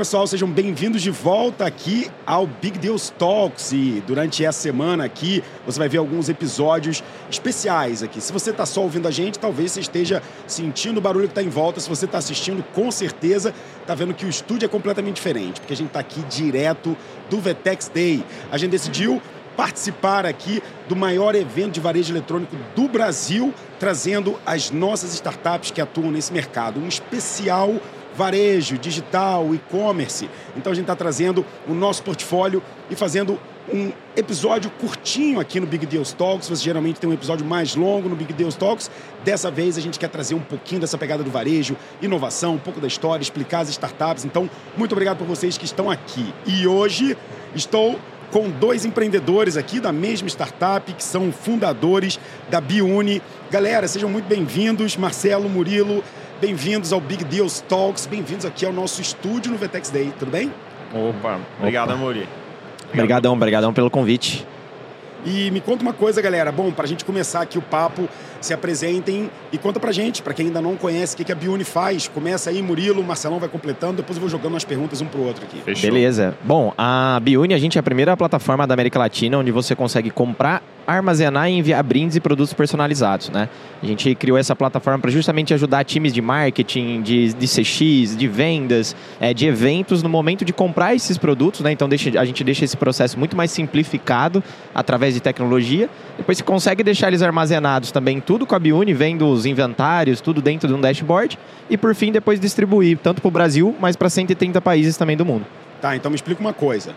Pessoal, sejam bem-vindos de volta aqui ao Big Deals Talks e durante essa semana aqui você vai ver alguns episódios especiais aqui. Se você está só ouvindo a gente, talvez você esteja sentindo o barulho que está em volta. Se você está assistindo, com certeza está vendo que o estúdio é completamente diferente, porque a gente está aqui direto do Vetex Day. A gente decidiu participar aqui do maior evento de varejo eletrônico do Brasil, trazendo as nossas startups que atuam nesse mercado. Um especial varejo, digital, e-commerce. Então a gente está trazendo o nosso portfólio e fazendo um episódio curtinho aqui no Big Deals Talks. Você geralmente tem um episódio mais longo no Big Deals Talks. Dessa vez a gente quer trazer um pouquinho dessa pegada do varejo, inovação, um pouco da história, explicar as startups. Então, muito obrigado por vocês que estão aqui. E hoje estou com dois empreendedores aqui da mesma startup, que são fundadores da Biuni. Galera, sejam muito bem-vindos. Marcelo, Murilo, bem-vindos ao Big Deals Talks, bem-vindos aqui ao nosso estúdio no Vetex Day, tudo bem? Opa, obrigado, Amori. Obrigadão, obrigadão pelo convite. E me conta uma coisa, galera. Bom, para a gente começar aqui o papo, se apresentem e conta pra gente, para quem ainda não conhece, o que, que a Biuni faz. Começa aí, Murilo, o Marcelão vai completando, depois eu vou jogando as perguntas um pro outro aqui. Fechou. Beleza. Bom, a Biuni, a gente é a primeira plataforma da América Latina onde você consegue comprar armazenar e enviar brindes e produtos personalizados, né? A gente criou essa plataforma para justamente ajudar times de marketing, de, de CX, de vendas, é, de eventos no momento de comprar esses produtos, né? Então deixa, a gente deixa esse processo muito mais simplificado através de tecnologia. Depois você consegue deixar eles armazenados também tudo com a Biuni, vendo os inventários, tudo dentro de um dashboard e por fim depois distribuir tanto para o Brasil, mas para 130 países também do mundo. Tá, então me explica uma coisa.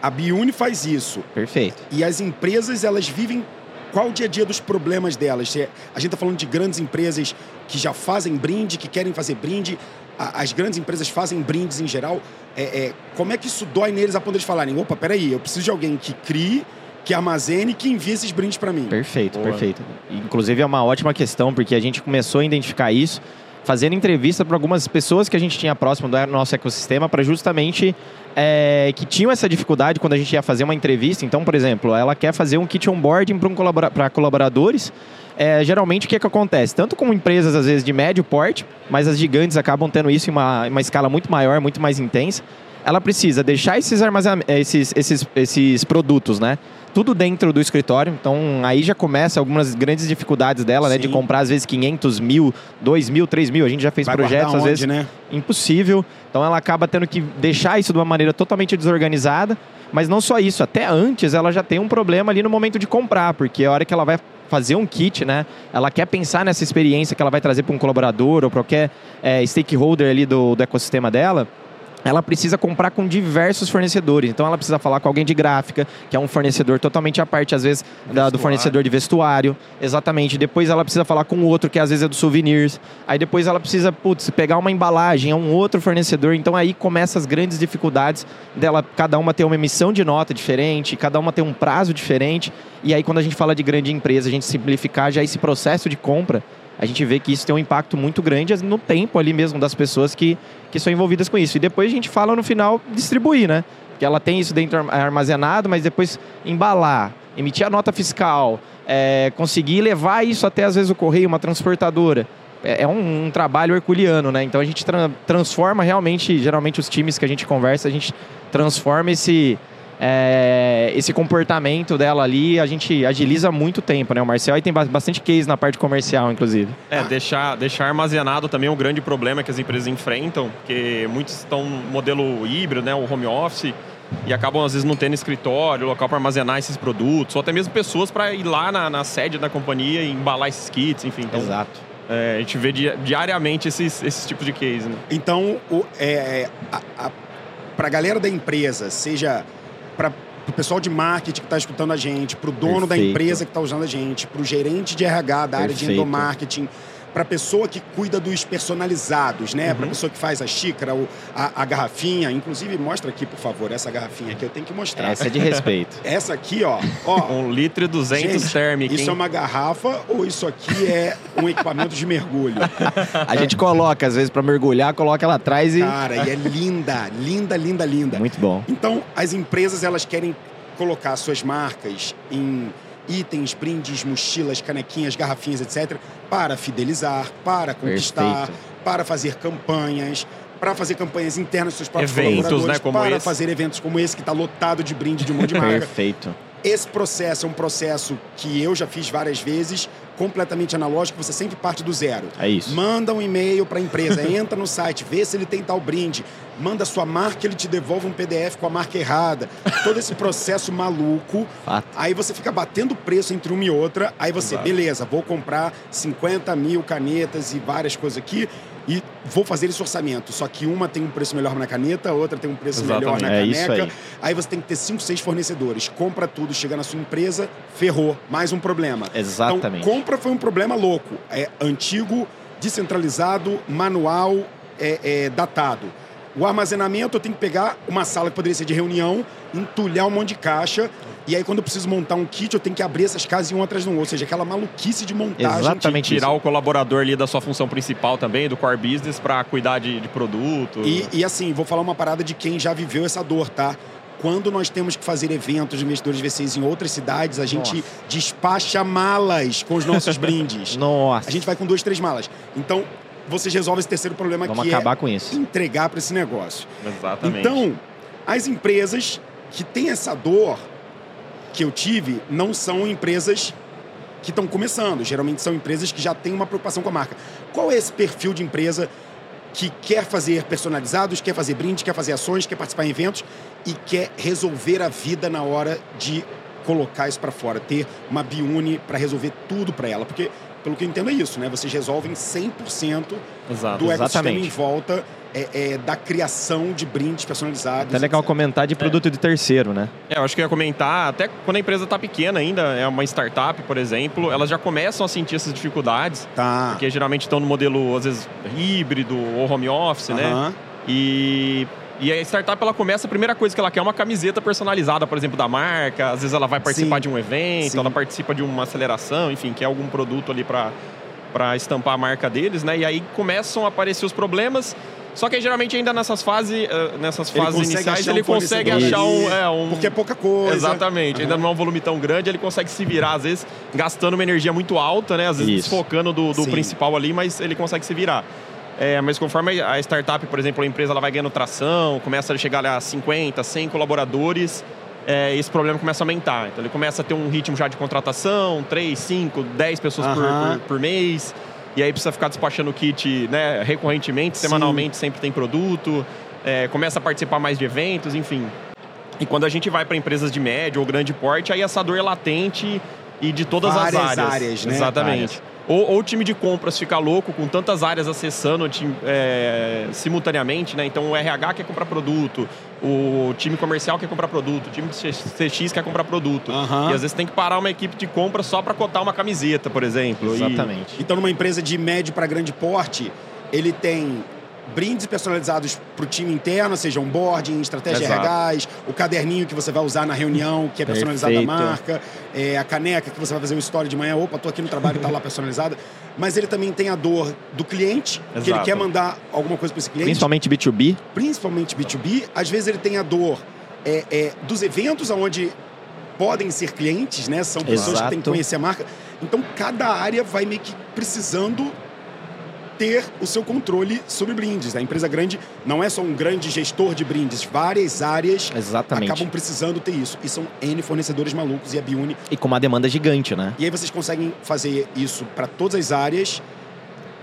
A Biuni faz isso. Perfeito. E as empresas, elas vivem qual o dia a dia dos problemas delas? A gente está falando de grandes empresas que já fazem brinde, que querem fazer brinde. As grandes empresas fazem brindes em geral. É, é, como é que isso dói neles a ponto de falarem: opa, peraí, eu preciso de alguém que crie, que armazene, que envie esses brindes para mim? Perfeito, Boa. perfeito. Inclusive é uma ótima questão, porque a gente começou a identificar isso fazendo entrevista para algumas pessoas que a gente tinha próximo do nosso ecossistema para justamente é, que tinham essa dificuldade quando a gente ia fazer uma entrevista. Então, por exemplo, ela quer fazer um kit onboarding para um colabora colaboradores. É, geralmente, o que, que acontece? Tanto com empresas, às vezes, de médio porte, mas as gigantes acabam tendo isso em uma, uma escala muito maior, muito mais intensa. Ela precisa deixar esses, esses, esses, esses produtos, né? Tudo dentro do escritório. Então aí já começa algumas grandes dificuldades dela, Sim. né? De comprar às vezes 500 mil, 2 mil, 3 mil. A gente já fez Vai projetos às onde, vezes né? impossível. Então ela acaba tendo que deixar isso de uma maneira totalmente desorganizada. Mas não só isso, até antes ela já tem um problema ali no momento de comprar, porque a hora que ela vai fazer um kit, né? Ela quer pensar nessa experiência que ela vai trazer para um colaborador ou para qualquer é, stakeholder ali do, do ecossistema dela ela precisa comprar com diversos fornecedores. Então ela precisa falar com alguém de gráfica, que é um fornecedor totalmente à parte, às vezes, da, do fornecedor de vestuário. Exatamente. Depois ela precisa falar com outro, que às vezes é do souvenirs. Aí depois ela precisa, putz, pegar uma embalagem, é um outro fornecedor. Então aí começa as grandes dificuldades dela, cada uma ter uma emissão de nota diferente, cada uma ter um prazo diferente. E aí quando a gente fala de grande empresa, a gente simplificar já esse processo de compra a gente vê que isso tem um impacto muito grande no tempo ali mesmo das pessoas que, que são envolvidas com isso. E depois a gente fala no final distribuir, né? Que ela tem isso dentro armazenado, mas depois embalar, emitir a nota fiscal, é, conseguir levar isso até às vezes o correio, uma transportadora. É, é um, um, trabalho herculeano, né? Então a gente tra transforma realmente, geralmente os times que a gente conversa, a gente transforma esse é, esse comportamento dela ali, a gente agiliza muito tempo, né? O Marcel aí tem bastante case na parte comercial, inclusive. É, deixar, deixar armazenado também é um grande problema que as empresas enfrentam, porque muitos estão no modelo híbrido, né? O home office, e acabam às vezes não tendo escritório, local para armazenar esses produtos, ou até mesmo pessoas para ir lá na, na, sede da companhia e embalar esses kits, enfim. Então, Exato. É, a gente vê diariamente esses, esses tipos de case. Né? Então, o, é, para a galera da empresa, seja para o pessoal de marketing que está escutando a gente, para o dono Perfeito. da empresa que está usando a gente, para o gerente de RH da área Perfeito. de endomarketing, para a pessoa que cuida dos personalizados, né? Uhum. Para a pessoa que faz a xícara, a, a, garrafinha. Inclusive, mostra aqui, por favor, essa garrafinha aqui. Eu tenho que mostrar. Essa é de respeito. essa aqui, ó. ó um litro e duzentos térmico. Isso hein? é uma garrafa ou isso aqui é um equipamento de mergulho? a gente coloca, às vezes, para mergulhar, coloca ela atrás e... Cara, e é linda, linda, linda, linda. Muito bom. Então, as empresas, elas querem colocar suas marcas em itens, brindes, mochilas, canequinhas, garrafinhas, etc., para fidelizar, para conquistar, Perfeito. para fazer campanhas, para fazer campanhas internas dos seus próprios Eventos, colaboradores, né, como para esse. fazer eventos como esse, que está lotado de brinde de um monte de marca. Perfeito. Esse processo é um processo que eu já fiz várias vezes, completamente analógico, você sempre parte do zero. É isso. Manda um e-mail para a empresa, entra no site, vê se ele tem tal brinde, manda sua marca, ele te devolve um PDF com a marca errada. Todo esse processo maluco. Fato. Aí você fica batendo preço entre uma e outra, aí você, Exato. beleza, vou comprar 50 mil canetas e várias coisas aqui e vou fazer esse orçamento. Só que uma tem um preço melhor na caneta, a outra tem um preço melhor na É caneca. aí. Aí você tem que ter cinco, seis fornecedores. Compra tudo, chega na sua empresa, ferrou. Mais um problema. Exatamente. Então, compra foi um problema louco. É antigo, descentralizado, manual, é, é, datado. O armazenamento, eu tenho que pegar uma sala que poderia ser de reunião, entulhar um monte de caixa. E aí, quando eu preciso montar um kit, eu tenho que abrir essas casas e um atrás do outro. Ou seja, aquela maluquice de montagem. Exatamente. Tirar isso. o colaborador ali da sua função principal também, do core business, para cuidar de, de produto. E, e assim, vou falar uma parada de quem já viveu essa dor, tá? Quando nós temos que fazer eventos de investidores VCs em outras cidades, a gente Nossa. despacha malas com os nossos brindes. Nossa. A gente vai com duas, três malas. Então, vocês resolvem esse terceiro problema Vamos que acabar é com isso. entregar para esse negócio. Exatamente. Então, as empresas que têm essa dor que eu tive não são empresas que estão começando. Geralmente são empresas que já têm uma preocupação com a marca. Qual é esse perfil de empresa que quer fazer personalizados, quer fazer brindes, quer fazer ações, quer participar em eventos e quer resolver a vida na hora de colocar isso para fora, ter uma Biune para resolver tudo para ela, porque pelo que eu entendo é isso, né? Vocês resolvem 100% Exato. do ecossistema exatamente. em volta é, é, da criação de brindes personalizados. É legal etc. comentar de produto de terceiro, né? É, eu acho que eu ia comentar, até quando a empresa está pequena ainda, é uma startup, por exemplo, elas já começam a sentir essas dificuldades, Tá. porque geralmente estão no modelo, às vezes, híbrido ou home office, né? Aham. E, e a startup, ela começa, a primeira coisa que ela quer é uma camiseta personalizada, por exemplo, da marca. Às vezes ela vai participar Sim. de um evento, Sim. ela participa de uma aceleração, enfim, quer algum produto ali para estampar a marca deles, né? E aí começam a aparecer os problemas. Só que geralmente ainda nessas fases, eh, nessas Ele fases iniciais ele consegue achar um, é, um Porque é pouca coisa. Exatamente. Ainda Aham. não é um volume tão grande, ele consegue se virar, às vezes, gastando uma energia muito alta, né? Às vezes Isso. desfocando do, do principal ali, mas ele consegue se virar. É, mas conforme a startup, por exemplo, a empresa ela vai ganhando tração, começa a chegar a 50, 100 colaboradores, é, esse problema começa a aumentar. Então ele começa a ter um ritmo já de contratação, 3, 5, 10 pessoas por, Aham. por, por mês. E aí precisa ficar despachando o kit né, recorrentemente, Sim. semanalmente sempre tem produto, é, começa a participar mais de eventos, enfim. E quando a gente vai para empresas de médio ou grande porte, aí essa dor é latente e de todas Várias as áreas. áreas, né? Exatamente. Ou, ou o time de compras fica louco com tantas áreas acessando é, simultaneamente, né? Então o RH quer comprar produto, o time comercial quer comprar produto, o time de CX quer comprar produto. Aham. E às vezes tem que parar uma equipe de compra só para cotar uma camiseta, por exemplo. E- Exatamente. Então, numa empresa de médio para grande porte, ele tem brindes personalizados para o time interno, seja onboarding, estratégia Exato. RHs, o caderninho que você vai usar na reunião, que é personalizado da Perfeito. marca, é, a caneca que você vai fazer um story de manhã, opa, tô aqui no trabalho e tá lá personalizada. Mas ele também tem a dor do cliente, que ele Exato. quer mandar alguma coisa para esse cliente. Principalmente B2B. principalmente B2B, às vezes ele tem a dor é, é, dos eventos onde podem ser clientes, né? São pessoas que têm que Exato. conhecer a marca. Então, cada área vai meio que precisando ter o seu controle sobre brindes. A empresa grande não é só um grande gestor de brindes, várias áreas Exatamente. acabam precisando ter isso. E são N fornecedores malucos e a Biune. E com uma demanda gigante, né? E aí vocês conseguem fazer isso para todas as áreas,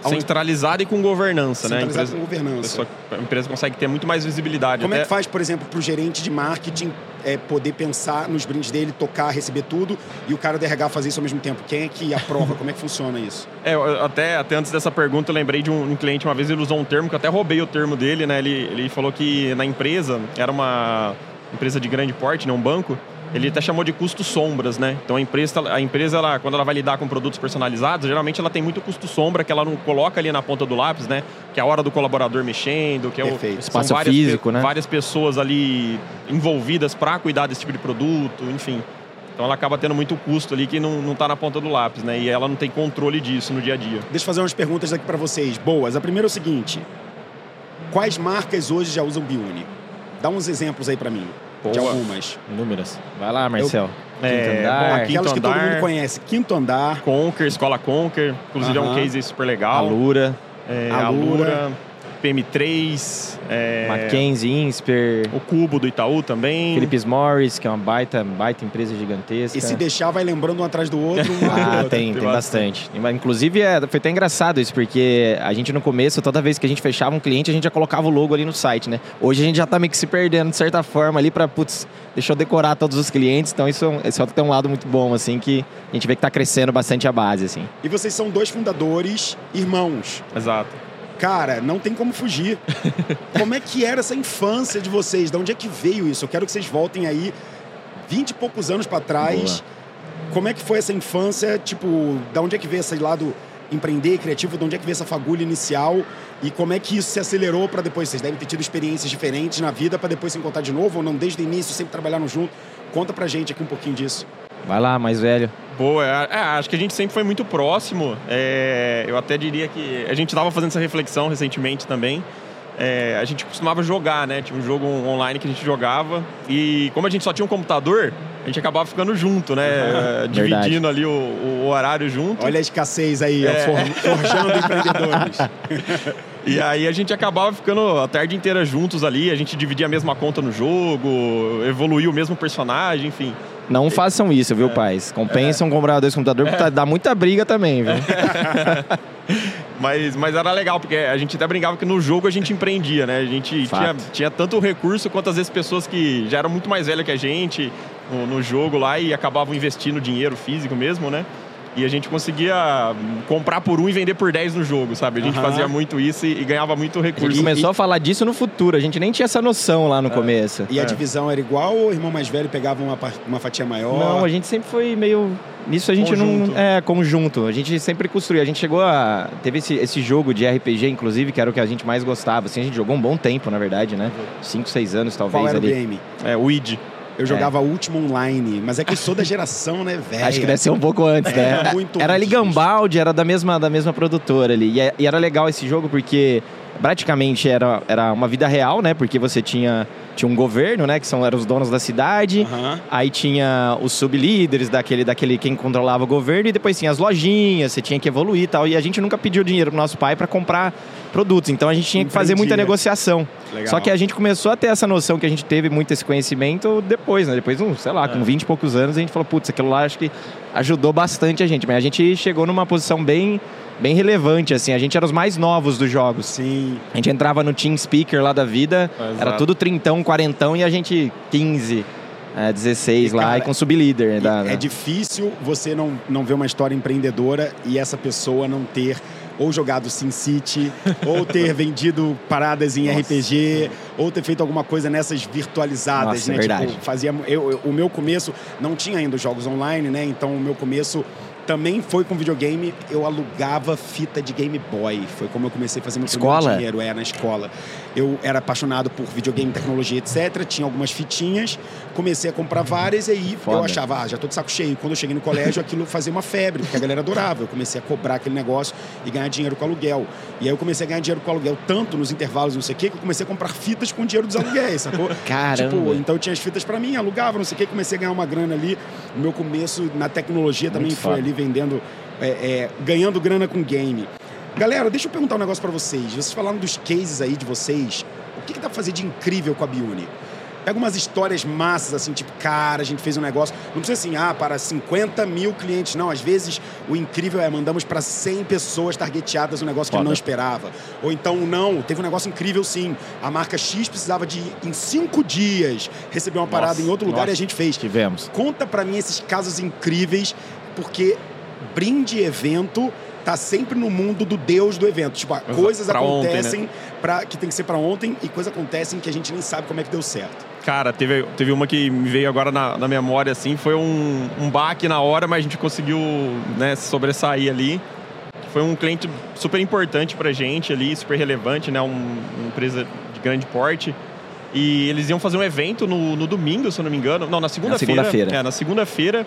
Centralizada e com governança, né? A centralizado empresa, com governança. a empresa consegue ter muito mais visibilidade. Como é até- que faz, por exemplo, para o gerente de marketing é, poder pensar nos brindes dele, tocar, receber tudo, e o cara do RH fazer isso ao mesmo tempo? Quem é que aprova? Como é que funciona isso? É, até, até antes dessa pergunta, eu lembrei de um, um cliente, uma vez ele usou um termo que eu até roubei o termo dele, né? Ele, ele falou que na empresa, era uma empresa de grande porte, né? um banco, ele até chamou de custos sombras, né? Então a empresa, a empresa ela, quando ela vai lidar com produtos personalizados, geralmente ela tem muito custo sombra que ela não coloca ali na ponta do lápis, né? Que é a hora do colaborador mexendo, que é o Espaço várias físico, né? Várias pessoas ali envolvidas para cuidar desse tipo de produto, enfim. Então ela acaba tendo muito custo ali que não, não tá na ponta do lápis, né? E ela não tem controle disso no dia a dia. Deixa eu fazer umas perguntas aqui para vocês. Boas. A primeira é o seguinte: quais marcas hoje já usam Biune? Dá uns exemplos aí para mim. De Boa. algumas. Inúmeras. Vai lá, Marcel. É, andar. bom, Aquelas Quinto que todo andar. mundo conhece. Quinto andar, Conquer, Escola Conquer. Inclusive é Aham. um case super legal. Alura, É, Alura. Alura. PM3. É, Mackenzie, Insper, O Cubo do Itaú também. Philips Morris, que é uma baita, baita empresa gigantesca. e se deixar, vai lembrando um atrás do outro. Um Ah, outro. tem, Tem tem bastante. Inclusive, é, foi até engraçado isso, porque a gente no começo, toda vez que a gente fechava um cliente, a gente já colocava o logo ali no site, né? Hoje a gente já tá meio que se perdendo, de certa forma, ali pra, putz, deixa eu decorar todos os clientes. Então isso, é um- esse tem um lado muito bom, assim, que a gente vê que tá crescendo bastante a base, assim. E vocês são dois fundadores, irmãos. Exato. Cara, não tem como fugir. como é que era essa infância de vocês? De onde é que veio isso? Eu quero que vocês voltem aí 20 e poucos anos pra trás. Como é que foi essa infância? Tipo, da onde é que veio esse lado empreender, criativo? De onde é que veio essa fagulha inicial? E como é que isso se acelerou para depois? Vocês devem ter tido experiências diferentes na vida para depois se encontrar de novo ou não? Desde o início, sempre trabalharam junto. Conta pra gente aqui um pouquinho disso. Vai lá, mais velho. Boa, é, é, acho que a gente sempre foi muito próximo. É, eu até diria que a gente estava fazendo essa reflexão recentemente também. É, a gente costumava jogar, né? Tinha um jogo online que a gente jogava. E como a gente só tinha um computador, a gente acabava ficando junto, né? É, Dividindo ali o, o horário junto. Olha a escassez aí, É. for- forjando empreendedores. E aí a gente acabava ficando a tarde inteira juntos ali. A gente dividia a mesma conta no jogo, evoluía o mesmo personagem, enfim. Não façam isso, viu, pais? Compensam comprar dois computadores, porque tá- dá muita briga também, viu? Mas, mas era legal, porque a gente até brincava que no jogo a gente empreendia, né? A gente tinha, tinha tanto recurso quanto às vezes pessoas que já eram muito mais velhas que a gente no, no jogo lá e acabavam investindo dinheiro físico mesmo, né? E a gente conseguia comprar por um e vender por 10 no jogo, sabe? A gente Aham. fazia muito isso e, e ganhava muito A recurso. gente começou a falar disso no futuro, a gente nem tinha essa noção lá no começo. E a É. divisão era igual ou o irmão mais velho pegava uma, uma fatia maior? Não, a gente sempre foi meio. Nisso a gente Conjunto. não. É, conjunto. A gente sempre construiu. A gente chegou a. Teve esse, esse jogo de RPG, inclusive, que era o que a gente mais gostava. Assim, a gente jogou um bom tempo, na verdade, né? Cinco, seis anos, talvez. Qual era ali. o game? É, o ID. Eu jogava Último Online, mas é que eu sou da geração, né, velho? Acho que deve ser um pouco antes, né? É, muito Era ali antes. Gambaldi, era da mesma, da mesma produtora ali. E, é- e era legal esse jogo porque praticamente era, era uma vida real, né? Porque você tinha, tinha um governo, né? Que são, eram os donos da cidade. Aham. Aí tinha os sublíderes daquele, daquele quem controlava o governo e depois tinha as lojinhas, você tinha que evoluir e tal. E a gente nunca pediu dinheiro pro nosso pai para comprar produtos, então a gente tinha que fazer muita Empreendia. negociação. Legal. Só que a gente começou a ter essa noção que a gente teve muito esse conhecimento depois, né? Depois, sei lá, com 20 e poucos anos, a gente falou, putz, aquilo lá acho que ajudou bastante a gente. Mas a gente chegou numa posição bem, bem relevante, assim. A gente era os mais novos dos jogos. Sim. A gente entrava no Team Speaker lá da vida, Exato. era tudo trintão, quarentão e a gente 15, é, 16 E, lá cara, e com sublíder. E da- É difícil você não, não ver uma história empreendedora e essa pessoa não ter ou jogado SimCity, ou ter vendido paradas em Nossa. RPG, ou ter feito alguma coisa nessas virtualizadas, Nossa, né? é verdade. Tipo, fazia, eu, eu- o meu começo não tinha ainda os jogos online, né? Então o meu começo também foi com videogame. Eu alugava fita de Game Boy. Foi como eu comecei a fazer meu Escola? primeiro dinheiro, é, na escola. Eu era apaixonado por videogame, tecnologia, etc. Tinha algumas fitinhas, comecei a comprar várias e aí eu Foda. achava, ah, já tô de saco cheio. Quando eu cheguei no colégio, aquilo fazia uma febre, porque a galera adorava. Eu comecei a cobrar aquele negócio e ganhar dinheiro com aluguel. E aí eu comecei a ganhar dinheiro com aluguel tanto nos intervalos, não sei o quê, que eu comecei a comprar fitas com dinheiro dos aluguéis, sacou? Caramba. Tipo, então eu tinha as fitas pra mim, alugava, não sei o quê, comecei a ganhar uma grana ali. O meu começo na tecnologia também Muito foi foda. ali vendendo, é, é, ganhando grana com game. Galera, deixa eu perguntar um negócio pra vocês. Vocês falaram dos cases aí de vocês. O que, que dá pra fazer de incrível com a Biuni? Pega umas histórias massas, assim, tipo, cara, a gente fez um negócio. Não precisa assim, ah, para 50 mil clientes. Não, às vezes o incrível é mandamos para 100 pessoas targeteadas um negócio que Foda. não esperava. Ou então, não, teve um negócio incrível sim. A marca X precisava de, em cinco dias, receber uma parada Nossa, em outro lugar nossa. e a gente fez. Tivemos. Conta pra mim esses casos incríveis, porque brinde evento tá sempre no mundo do Deus do evento. Tipo, Exato. coisas Pra ontem, né? acontecem pra, que tem que ser pra ontem e coisas acontecem que a gente nem sabe como é que deu certo. Cara, teve, teve uma que me veio agora na, na memória, assim, foi um, um baque na hora, mas a gente conseguiu né, sobressair ali. Foi um cliente super importante pra gente ali, super relevante, né? Um- uma empresa de grande porte. E eles iam fazer um evento no, no domingo, se eu não me engano. Não, na segunda-feira. segunda-feira. É, na segunda-feira.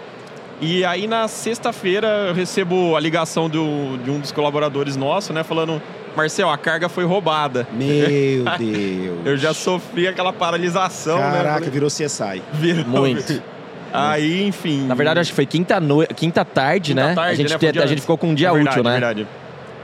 E aí na sexta-feira eu recebo a ligação do, de um dos colaboradores nossos, né? Falando, Marcel, a carga foi roubada. Meu Deus. Eu já sofri aquela paralisação, né? Caraca, Falei, virou CSI. Virou. Muito. Aí, enfim. Na verdade, acho que foi quinta, no... quinta tarde, Quinta né? tarde, a, gente né? te- a gente ficou com um dia verdade, útil, né? Verdade.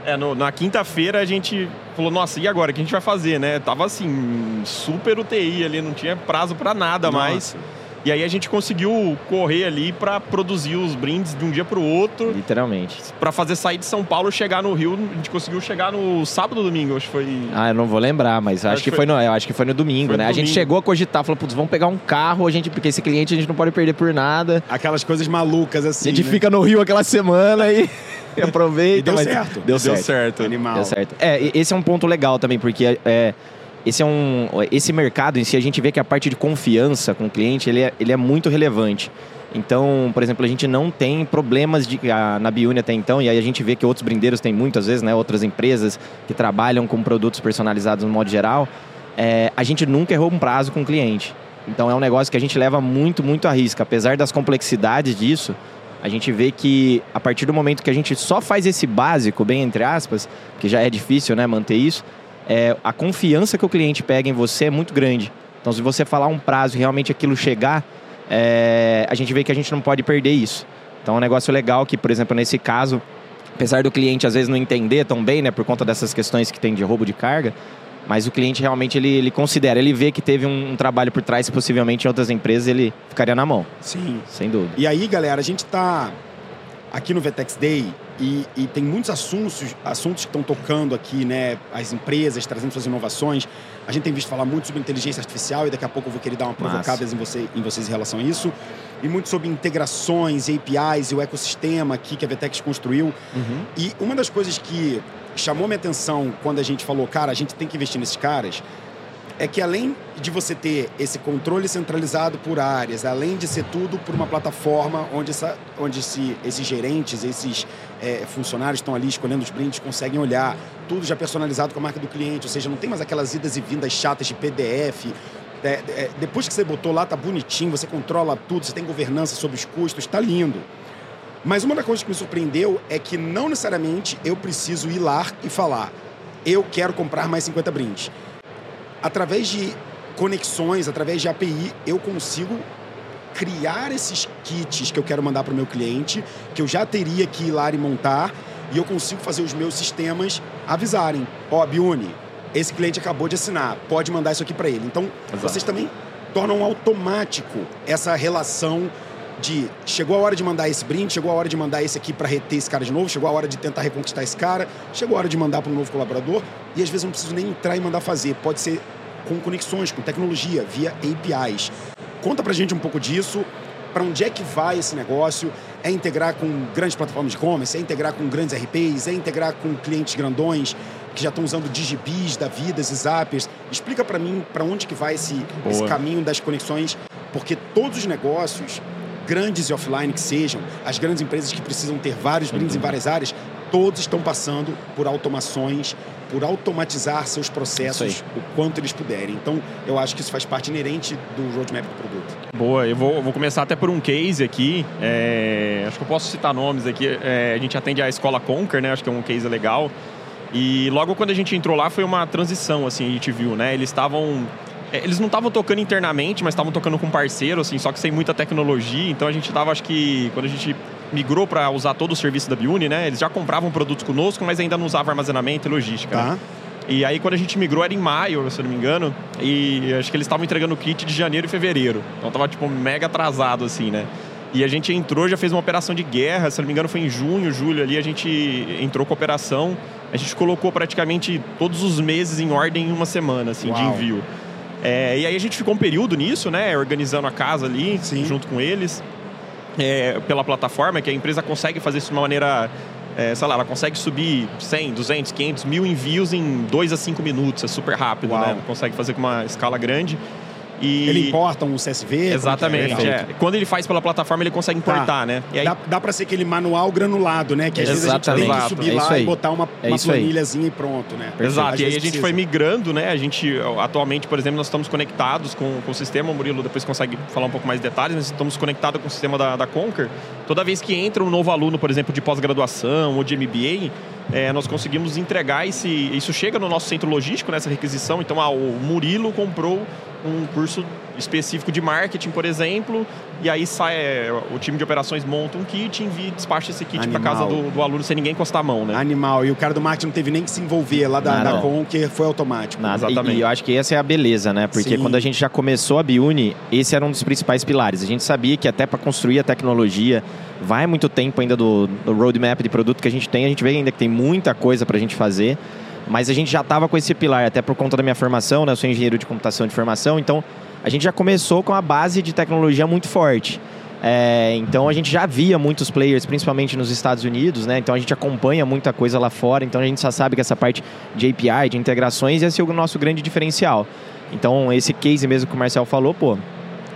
É, no- na quinta-feira a gente falou, nossa, e agora? O que a gente vai fazer, né? Tava assim, super UTI ali, não tinha prazo pra nada mais. E aí a gente conseguiu correr ali pra produzir os brindes de um dia pro outro, Literalmente. Pra fazer sair de São Paulo, chegar no Rio. A gente conseguiu chegar no sábado ou domingo, acho que foi. Ah, eu não vou lembrar, mas acho, Acho que que foi no, eu acho que foi no domingo, Foi no né? A gente domingo. chegou a cogitar, falou, putz, vamos pegar um carro, a gente, porque esse cliente a gente não pode perder por nada. Aquelas coisas malucas A assim. gente né? fica no Rio aquela semana e, aproveita. E deu mas certo. Deu Deu certo. certo. Animal. Deu certo. É, esse é um ponto legal também, porque é, esse é um. Esse mercado em si, a gente vê que a parte de confiança com o cliente, ele é, ele é muito relevante. Então, por exemplo, a gente não tem problemas de, a, na Biune até então, e aí a gente vê que outros brindeiros têm muitas vezes, né? Outras empresas que trabalham com produtos personalizados no modo geral. É, a gente nunca errou um prazo com o cliente. Então é um negócio que a gente leva muito, muito à risca. Apesar das complexidades disso, a gente vê que a partir do momento que a gente só faz esse básico, bem entre aspas, que já é difícil né, manter isso, é, a confiança que o cliente pega em você é muito grande. Então, se você falar um prazo e realmente aquilo chegar, é, a gente vê que a gente não pode perder isso. Então, é um negócio legal que, por exemplo, nesse caso, apesar do cliente às vezes não entender tão bem, né, por conta dessas questões que tem de roubo de carga, mas o cliente realmente ele, ele considera, ele vê que teve um, um trabalho por trás, possivelmente em outras empresas ele ficaria na mão, Sim. sem dúvida. E aí, galera, a gente tá aqui no Vetex Day e, e tem muitos assuntos, assuntos que estão tocando aqui, né? As empresas trazendo suas inovações. A gente tem visto falar muito sobre inteligência artificial e daqui a pouco eu vou querer dar uma provocada em, você, em vocês em relação a isso. E muito sobre integrações, APIs e o ecossistema aqui que a Vetex construiu. Uhum. E uma das coisas que chamou minha atenção quando a gente falou, cara, a gente tem que investir nesses caras, é que além de você ter esse controle centralizado por áreas, além de ser tudo por uma plataforma onde, essa, onde esse, esses gerentes, esses é, funcionários estão ali escolhendo os brindes, conseguem olhar, tudo já personalizado com a marca do cliente, ou seja, não tem mais aquelas idas e vindas chatas de PDF. É, é, depois que você botou lá, tá bonitinho, você controla tudo, você tem governança sobre os custos, tá lindo. Mas uma das coisas que me surpreendeu é que não necessariamente eu preciso ir lá e falar, eu quero comprar mais 50 brindes. Através de conexões, através de API, eu consigo criar esses kits que eu quero mandar para o meu cliente, que eu já teria que ir lá e montar, e eu consigo fazer os meus sistemas avisarem. Ó, Biune, esse cliente acabou de assinar, pode mandar isso aqui para ele. Então, Exato. vocês também tornam automático essa relação de chegou a hora de mandar esse brinde, chegou a hora de mandar esse aqui para reter esse cara de novo, chegou a hora de tentar reconquistar esse cara, chegou a hora de mandar para um novo colaborador e às vezes eu não preciso nem entrar e mandar fazer, pode ser com conexões, com tecnologia, via APIs. Conta pra gente um pouco disso, para onde é que vai esse negócio? É integrar com grandes plataformas de e-commerce, é integrar com grandes RPs, é integrar com clientes grandões que já estão usando digibis da vida, esses zappers. Explica para mim para onde que vai esse, esse caminho das conexões, porque todos os negócios, grandes e offline que sejam, as grandes empresas que precisam ter vários brindes em várias áreas, todos estão passando por automações, por automatizar seus processos o quanto eles puderem. Então, eu acho que isso faz parte inerente do roadmap do produto. Boa, eu vou, vou começar até por um case aqui. é, acho que eu posso citar nomes aqui. É, a gente atende a escola Conquer, né? Acho que é um case legal. E logo quando a gente entrou lá foi uma transição, assim, a gente viu, né? Eles estavam. é, Eles não estavam tocando internamente, mas estavam tocando com parceiro, assim, só que sem muita tecnologia. Então a gente tava, acho que, quando a gente migrou para usar todo o serviço da Biuni, né? Eles já compravam produtos conosco, mas ainda não usavam armazenamento e logística. né? Tá? E aí, quando a gente migrou, era em maio, se eu não me engano. E acho que eles estavam entregando o kit de janeiro e fevereiro. Então tava, tipo, mega atrasado, assim, né? E a gente entrou, já fez uma operação de guerra, se não me engano, foi em junho, julho ali, a gente entrou com a operação. A gente colocou praticamente todos os meses em ordem em uma semana, assim, de Uau. envio. É, e aí a gente ficou um período nisso, né? Organizando a casa ali, Sim. junto com eles. É, pela plataforma, que a empresa consegue fazer isso de uma maneira é, sei lá, ela consegue subir 100, 200, 500 mil envios em 2 a 5 minutos. É super rápido, Uau. né? Consegue fazer com uma escala grande. E... Ele importa um CSV? Exatamente. é? é. Quando ele faz pela plataforma, ele consegue importar, Tá. né? E aí, Dá, dá para ser aquele manual granulado, né? Que às vezes a gente tem que Exatamente. subir É lá e botar uma, É uma planilhazinha e pronto, né? Exato, e aí a gente precisa. foi migrando, né? A gente, atualmente, por exemplo, nós estamos conectados com, com o sistema, o Murilo depois consegue falar um pouco mais de detalhes, mas estamos conectados com o sistema da, da Conquer. Toda vez que entra um novo aluno, por exemplo, de pós-graduação ou de MBA, é, nós conseguimos entregar esse. Isso chega no nosso centro logístico, nessa requisição. Então, ah, o Murilo comprou um curso específico de marketing, por exemplo, e aí sai é, o time de operações monta um kit e envia, despacha esse kit para casa do, do, aluno sem ninguém encostar a mão, né? Animal. E o cara do marketing não teve nem que se envolver lá da, da Conquer, foi automático. Nada. Exatamente. E, e, eu acho que essa é a beleza, né? Porque Sim. quando a gente já começou a Biuni, esse era um dos principais pilares. A gente sabia que até para construir a tecnologia vai muito tempo ainda do, do roadmap de produto que a gente tem. A gente vê ainda que tem muita coisa para a gente fazer. Mas a gente já estava com esse pilar, até por conta da minha formação, né? Eu sou engenheiro de computação de formação, então a gente já começou com a base de tecnologia muito forte. É, então a gente já via muitos players, principalmente nos Estados Unidos, né? Então a gente acompanha muita coisa lá fora, então a gente já sabe que essa parte de API, de integrações, ia ser o nosso grande diferencial. Então esse case mesmo que o Marcel falou, pô,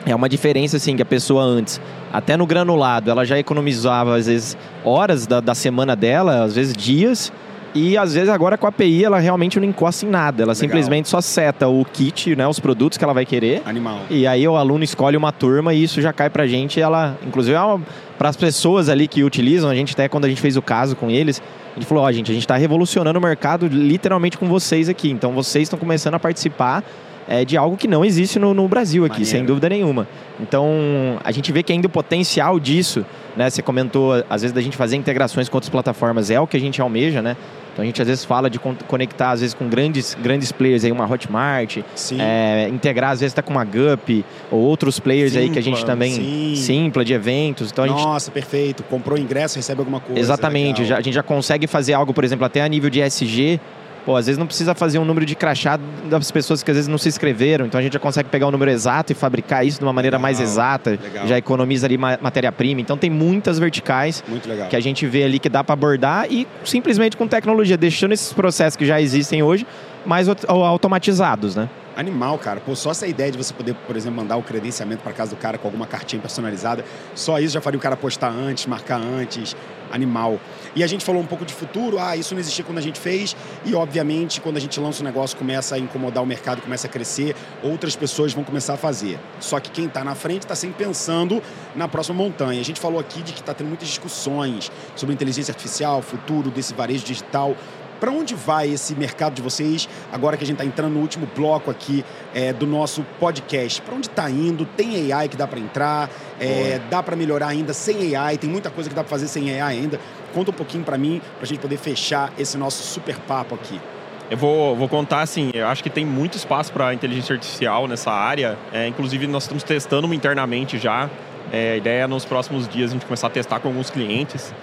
é uma diferença assim que a pessoa antes, até no granulado, ela já economizava às vezes horas da, da semana dela, às vezes dias, e às vezes agora com a API ela realmente não encosta em nada. Ela Legal. simplesmente só seta o kit, né, os produtos que ela vai querer. Animal. E aí o aluno escolhe uma turma e isso já cai pra gente. ela, inclusive, é para as pessoas ali que utilizam, a gente até quando a gente fez o caso com eles, a gente falou, ó, oh, gente, a gente está revolucionando o mercado literalmente com vocês aqui. Então vocês estão começando a participar é, de algo que não existe no, no Brasil aqui, Maneiro. sem dúvida nenhuma. Então, a gente vê que ainda o potencial disso, né? Você comentou, às vezes, da gente fazer integrações com outras plataformas, é o que a gente almeja, né? Então a gente às vezes fala de conectar às vezes com grandes, grandes players aí, uma Hotmart, é, integrar às vezes tá com uma Gup ou outros players Simpla, aí que a gente também sim. Simpla de eventos. Então, Nossa, gente... perfeito. Comprou ingresso, recebe alguma coisa. Exatamente. Já, a gente já consegue fazer algo, por exemplo, até a nível de SG Pô, às vezes não precisa fazer um número de crachá das pessoas que às vezes não se inscreveram, então a gente já consegue pegar o número exato e fabricar isso de uma maneira legal, mais exata, legal. já economiza ali matéria-prima. Então tem muitas verticais que a gente vê ali que dá para abordar e simplesmente com tecnologia, deixando esses processos que já existem hoje mais automatizados, né? Animal, cara. Pô, só essa ideia de você poder, por exemplo, mandar o credenciamento para casa do cara com alguma cartinha personalizada, só isso já faria o cara postar antes, marcar antes. Animal. E a gente falou um pouco de futuro, ah, isso não existia quando a gente fez, e obviamente quando a gente lança um negócio, começa a incomodar o mercado, começa a crescer, outras pessoas vão começar a fazer. Só que quem está na frente está sempre pensando na próxima montanha. A gente falou aqui de que está tendo muitas discussões sobre inteligência artificial, futuro desse varejo digital. Para onde vai esse mercado de vocês, agora que a gente está entrando no último bloco aqui é, do nosso podcast? Para onde está indo? Tem AI que dá para entrar? É, dá para melhorar ainda sem AI? Tem muita coisa que dá para fazer sem AI ainda. Conta um pouquinho para mim, para a gente poder fechar esse nosso super papo aqui. Eu vou, vou contar assim, eu acho que tem muito espaço para inteligência artificial nessa área. É, inclusive, nós estamos testando internamente já. É, a ideia é nos próximos dias a gente começar a testar com alguns clientes.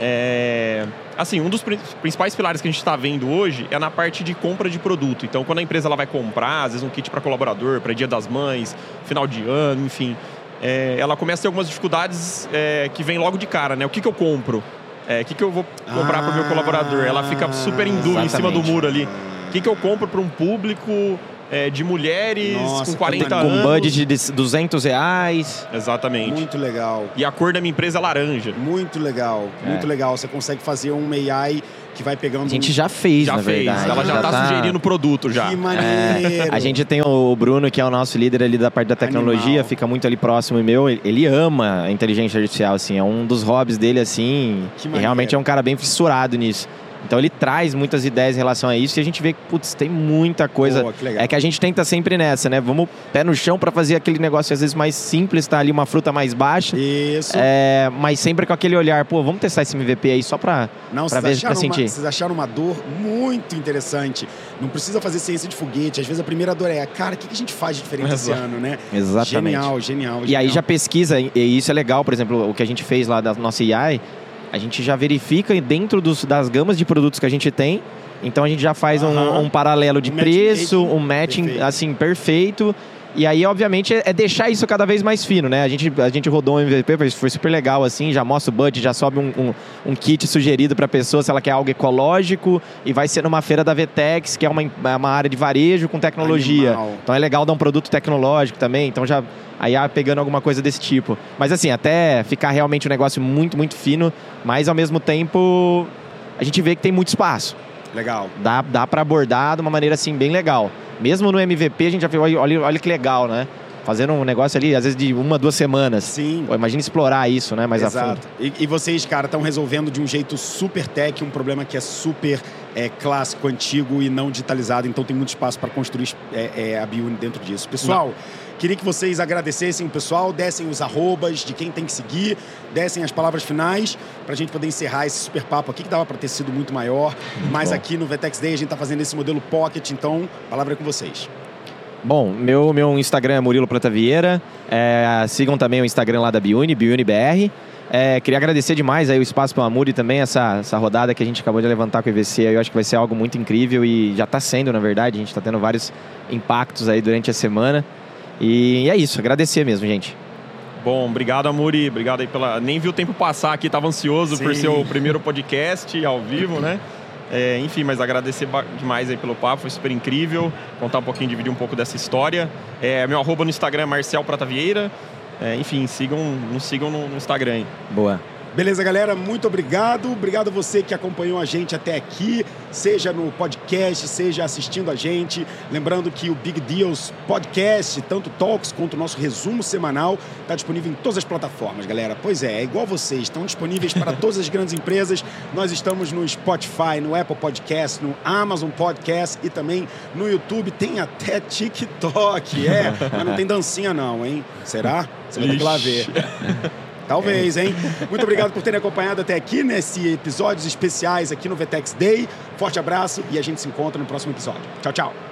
É, assim, um dos principais pilares que a gente está vendo hoje é na parte de compra de produto. Então, quando a empresa ela vai comprar, às vezes um kit para colaborador, para Dia das Mães, final de ano, enfim, é, ela começa a ter algumas dificuldades é, que vem logo de cara, né? O que, que eu compro? É, o que, que eu vou comprar ah, para o meu colaborador? Ela fica super em dúvida, em cima do muro ali. O que, que eu compro para um público é, de mulheres Nossa, com 40 anos. Com budget de 200 reais. Exatamente. Muito legal. E a cor da minha empresa é laranja. Muito legal, é. muito legal. Você consegue fazer um AI que vai pegando. A gente já fez, já na fez. verdade. Ela já, já tá, tá sugerindo o produto já. Que maneiro. É, a gente tem o Bruno, que é o nosso líder ali da parte da tecnologia, Animal. fica muito ali próximo e meu. Ele ama a inteligência artificial, assim, é um dos hobbies dele, assim. Que e realmente é um cara bem fissurado nisso. Então ele traz muitas ideias em relação a isso e a gente vê que, putz, tem muita coisa. Boa, que é que a gente tenta sempre nessa, né? Vamos pé no chão para fazer aquele negócio às vezes mais simples, tá ali uma fruta mais baixa. Isso. É, mas sempre com aquele olhar, pô, vamos testar esse MVP aí só para Não, pra ver, pra sentir. Uma, vocês acharam uma dor muito interessante. Não precisa fazer ciência de foguete. Às vezes a primeira dor é, cara, o que a gente faz de diferente Exato. esse ano, né? Exatamente. Genial, genial, genial. E aí já pesquisa, e isso é legal, por exemplo, o que a gente fez lá da nossa AI a gente já verifica dentro dos, das gamas de produtos que a gente tem. Então a gente já faz um, um, paralelo de um preço, match um matching perfeito. assim perfeito. E aí, obviamente, é, é deixar isso cada vez mais fino, né? A gente, a gente rodou um MVP, foi super legal, assim, já mostra o budget, já sobe um, um, um kit sugerido para a pessoa se ela quer algo ecológico e vai ser numa feira da Vetex, que é uma, é uma área de varejo com tecnologia. Animal. Então é legal dar um produto tecnológico também, então já aí pegando alguma coisa desse tipo. Mas assim, até ficar realmente um negócio muito, muito fino, mas ao mesmo tempo a gente vê que tem muito espaço. Legal. Dá, dá para abordar de uma maneira assim bem legal. Mesmo no MVP a gente já viu, olha, olha que legal, né? fazendo um negócio ali, às vezes de uma, duas semanas. Sim. Pô, imagina explorar isso, né? Mais a fundo. Exato. E, e vocês, cara, estão resolvendo de um jeito super tech um problema que é super é, clássico, antigo e não digitalizado. Então tem muito espaço para construir é, é, a Biune dentro disso. Pessoal, queria que vocês agradecessem o pessoal, dessem os arrobas de quem tem que seguir, dessem as palavras finais para a gente poder encerrar esse super papo aqui que dava para ter sido muito maior. Mas bom. aqui no Vetex Day a gente está fazendo esse modelo Pocket, então palavra é com vocês. Bom, meu, meu Instagram é Murilo Planta Vieira. É, sigam também o Instagram lá da Biuni, BiuniBR. É, queria agradecer demais aí o Espaço pela Muri também, essa, essa rodada que a gente acabou de levantar com o IVC. Eu acho que vai ser algo muito incrível e já está sendo, na verdade. A gente está tendo vários impactos aí durante a semana. E é isso, agradecer mesmo, gente. Bom, obrigado, Amuri. Obrigado aí pela. Nem vi o tempo passar aqui, tava ansioso por Sim. ser o primeiro podcast ao vivo, né? É, enfim, mas agradecer demais aí pelo papo, foi super incrível. Contar um pouquinho, dividir um pouco dessa história. É, meu arroba no Instagram é Marcel Prata Vieira. É, enfim, sigam, nos sigam no, no Instagram aí. Boa. Beleza, galera? Muito obrigado. Obrigado a você que acompanhou a gente até aqui, seja no podcast, seja assistindo a gente. Lembrando que o Big Deals Podcast, tanto Talks quanto o nosso resumo semanal, está disponível em todas as plataformas, galera. Pois é, é igual vocês, estão disponíveis para todas as grandes empresas. Nós estamos no Spotify, no Apple Podcast, no Amazon Podcast e também no YouTube. Tem até TikTok, é, mas não tem dancinha não, hein? Será? Você vai ter que lá ver. Talvez, hein? Muito obrigado por terem acompanhado até aqui nesse episódios especiais aqui no Vetex Day. Forte abraço e a gente se encontra no próximo episódio. Tchau, tchau.